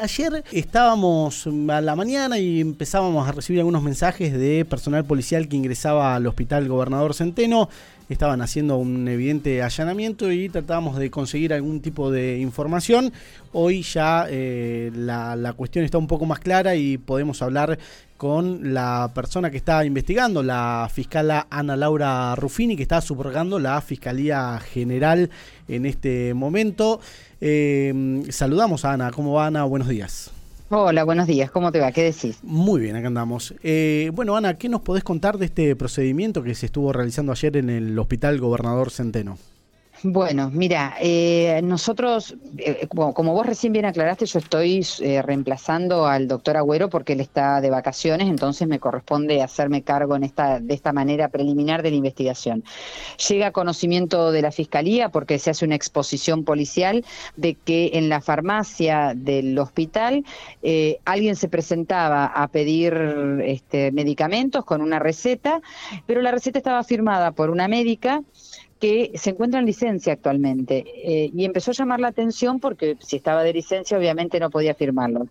ayer estábamos a la mañana y empezábamos a recibir algunos mensajes de personal policial que ingresaba al hospital Gobernador Centeno. Estaban haciendo un evidente allanamiento y tratábamos de conseguir algún tipo de información. Hoy ya eh, la, la cuestión está un poco más clara y podemos hablar con la persona que está investigando, la fiscala Ana Laura Ruffini, que está subrogando la Fiscalía General en este momento. Eh, saludamos a Ana. ¿Cómo va Ana? Buenos días. Hola, buenos días. ¿Cómo te va? ¿Qué decís? Muy bien, acá andamos. Eh, bueno, Ana, ¿qué nos podés contar de este procedimiento que se estuvo realizando ayer en el Hospital Gobernador Centeno? Bueno, mira, eh, nosotros, eh, como, vos recién bien aclaraste, yo estoy eh, reemplazando al doctor Agüero porque él está de vacaciones, entonces me corresponde hacerme cargo en esta, de esta manera preliminar de la investigación. Llega conocimiento de la Fiscalía porque se hace una exposición policial de que en la farmacia del hospital alguien se presentaba a pedir este, medicamentos con una receta, pero la receta estaba firmada por una médica que se encuentra en licencia actualmente eh, y empezó a llamar la atención porque si estaba de licencia obviamente no podía firmarlo.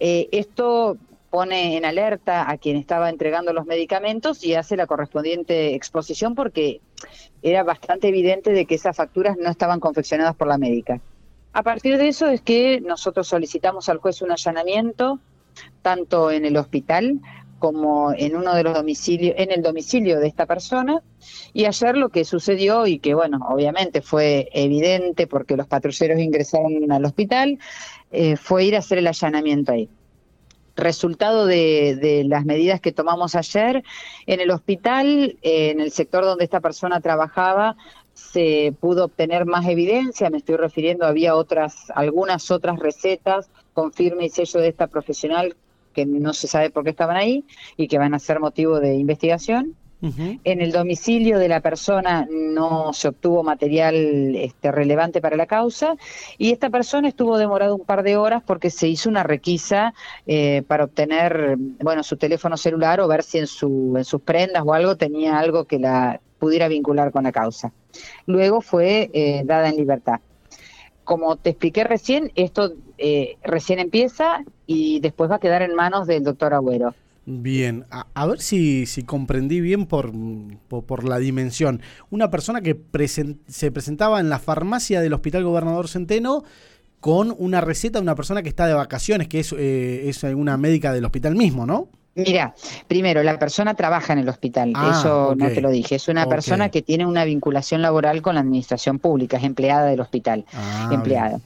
Eh, esto pone en alerta a quien estaba entregando los medicamentos y hace la correspondiente exposición porque era bastante evidente de que esas facturas no estaban confeccionadas por la médica. A partir de eso es que nosotros solicitamos al juez un allanamiento, tanto en el hospital como en uno de los domicilios, en el domicilio de esta persona. Y ayer lo que sucedió, y que bueno, obviamente fue evidente porque los patrulleros ingresaron al hospital, eh, fue ir a hacer el allanamiento ahí. Resultado de, las medidas que tomamos ayer, en el hospital, eh, en el sector donde esta persona trabajaba, se pudo obtener más evidencia, me estoy refiriendo, había otras, algunas otras recetas con firme y sello de esta profesional que no se sabe por qué estaban ahí y que van a ser motivo de investigación. En el domicilio de la persona no se obtuvo material este, relevante para la causa y esta persona estuvo demorado un par de horas porque se hizo una requisa eh, para obtener bueno su teléfono celular o ver si en, su, en sus prendas o algo tenía algo que la pudiera vincular con la causa. Luego fue eh, dada en libertad como te expliqué recién, esto eh, recién empieza y después va a quedar en manos del doctor Agüero. Bien, a, ver si, si, comprendí bien por, por, la dimensión. Una persona que se presentaba en la farmacia del Hospital Gobernador Centeno con una receta de una persona que está de vacaciones, que es, eh, es una médica del hospital mismo, ¿no? Mira, primero, la persona trabaja en el hospital, ah, eso no te lo dije, es una persona que tiene una vinculación laboral con la administración pública, es empleada del hospital, ah, empleada.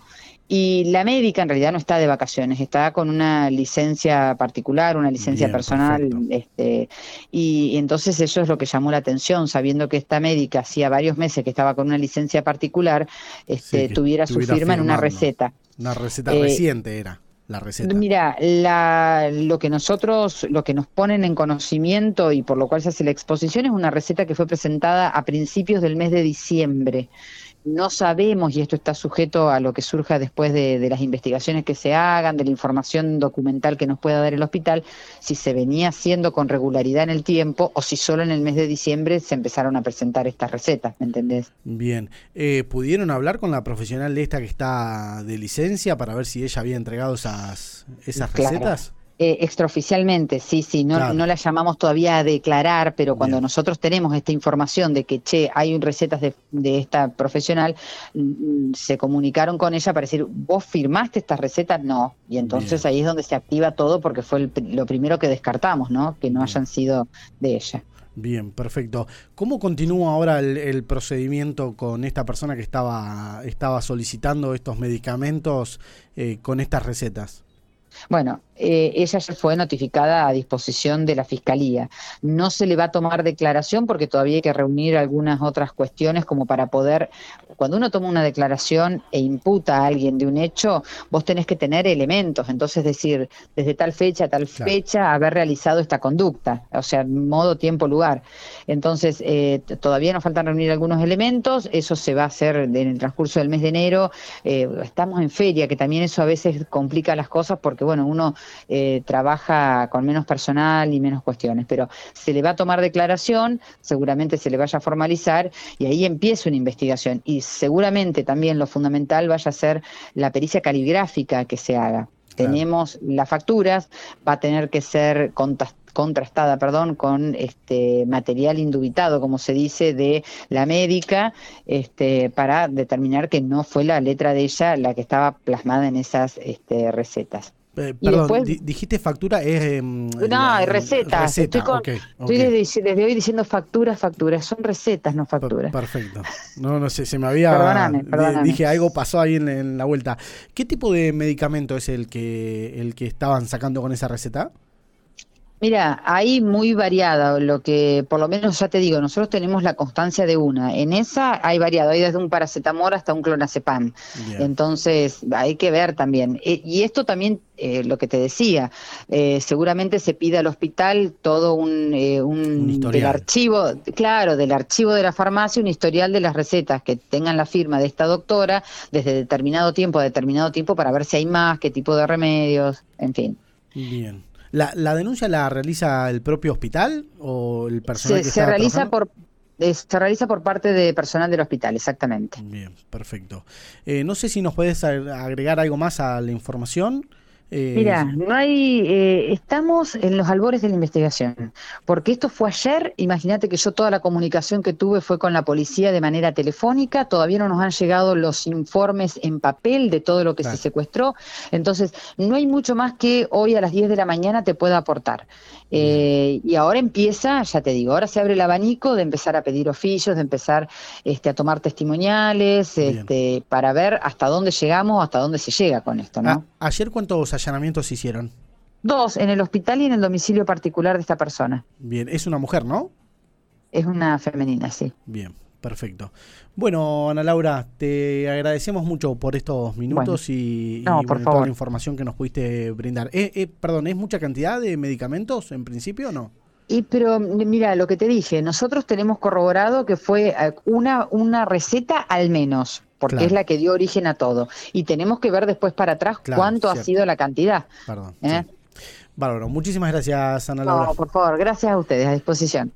Y la médica en realidad no está de vacaciones, está con una licencia particular, una licencia personal, este, y, entonces eso es lo que llamó la atención, sabiendo que esta médica hacía varios meses que estaba con una licencia particular, este, tuviera su firma en una receta. Una receta reciente era la receta? Mira, la, lo que nosotros, lo que nos ponen en conocimiento y por lo cual se hace la exposición es una receta que fue presentada a principios del mes de diciembre no sabemos, y esto está sujeto a lo que surja después de, las investigaciones que se hagan, de la información documental que nos pueda dar el hospital, si se venía haciendo con regularidad en el tiempo o si solo en el mes de diciembre se empezaron a presentar estas recetas, ¿me entendés? Bien, eh, ¿pudieron hablar con la profesional de esta que está de licencia para ver si ella había entregado esas, esas recetas? Eh, extraoficialmente, sí, sí, no, no la llamamos todavía a declarar, pero cuando nosotros tenemos esta información de que, che, hay recetas de, de esta profesional, mm, se comunicaron con ella para decir, ¿vos firmaste estas recetas? No. Y entonces ahí es donde se activa todo porque fue lo primero que descartamos, ¿no? Que no hayan sido de ella. Bien, perfecto. ¿Cómo continúa ahora el, procedimiento con esta persona que estaba, estaba solicitando estos medicamentos eh, con estas recetas? Bueno, eh, ella ya fue notificada a disposición de la Fiscalía. No se le va a tomar declaración porque todavía hay que reunir algunas otras cuestiones como para poder, cuando uno toma una declaración e imputa a alguien de un hecho, vos tenés que tener elementos, entonces decir, desde tal fecha a tal fecha, haber realizado esta conducta, o sea, modo, tiempo, lugar. Entonces, eh, todavía nos faltan reunir algunos elementos, eso se va a hacer en el transcurso del mes de enero. Eh, estamos en feria, que también eso a veces complica las cosas porque, bueno, uno eh, trabaja con menos personal y menos cuestiones, pero se le va a tomar declaración, seguramente se le vaya a formalizar y ahí empieza una investigación y seguramente también lo fundamental vaya a ser la pericia caligráfica que se haga. tenemos las facturas, va a tener que ser contrastada, perdón, con este material indubitado, como se dice, de la médica, este, para determinar que no fue la letra de ella la que estaba plasmada en esas este, recetas. Eh, perdón, dijiste factura es... Em, no, recetas. estoy, desde, hoy diciendo facturas, facturas. Son recetas, no facturas. Perfecto. No, no sé, se me había... Dije, algo pasó ahí en, la vuelta. ¿Qué tipo de medicamento es el que, el que estaban sacando con esa receta? Mira, hay muy variada, lo que por lo menos ya te digo, nosotros tenemos la constancia de una. En esa hay variado, hay desde un paracetamol hasta un clonazepam. Entonces, hay que ver también. E, y esto también, eh, lo que te decía, eh, seguramente se pide al hospital todo un, eh, un, del archivo, claro, del archivo de la farmacia, un historial de las recetas que tengan la firma de esta doctora desde determinado tiempo a determinado tiempo para ver si hay más, qué tipo de remedios, en fin. Bien. ¿La, denuncia la realiza el propio hospital o el personal se, se realiza por se realiza por parte de personal del hospital, exactamente. Bien, perfecto. Eh, no sé si nos puedes agregar algo más a la información. Eh, Mira, no hay, eh, estamos en los albores de la investigación, porque esto fue ayer, imagínate que yo toda la comunicación que tuve fue con la policía de manera telefónica, todavía no nos han llegado los informes en papel de todo lo que se secuestró, entonces no hay mucho más que hoy a las 10 de la mañana te pueda aportar. Eh, y ahora empieza, ya te digo, ahora se abre el abanico de empezar a pedir oficios, de empezar este, a tomar testimoniales, este, para ver hasta dónde llegamos, hasta dónde se llega con esto, ¿no? ¿Ayer cuántos allanamientos se hicieron? Dos, en el hospital y en el domicilio particular de esta persona. Bien, es una mujer, ¿no? Es una femenina, sí. Bien, perfecto. Bueno, Ana Laura, te agradecemos mucho por estos minutos y, por toda la información que nos pudiste brindar. Eh, eh, perdón, ¿es mucha cantidad de medicamentos en principio o no? Y pero mira, lo que te dije, nosotros tenemos corroborado que fue eh, una, una receta al menos porque es la que dio origen a todo. Y tenemos que ver después para atrás cuánto ha sido la cantidad. Perdón. ¿eh? Bárbaro, muchísimas gracias, Ana Laura. No, por favor, gracias a ustedes, a disposición.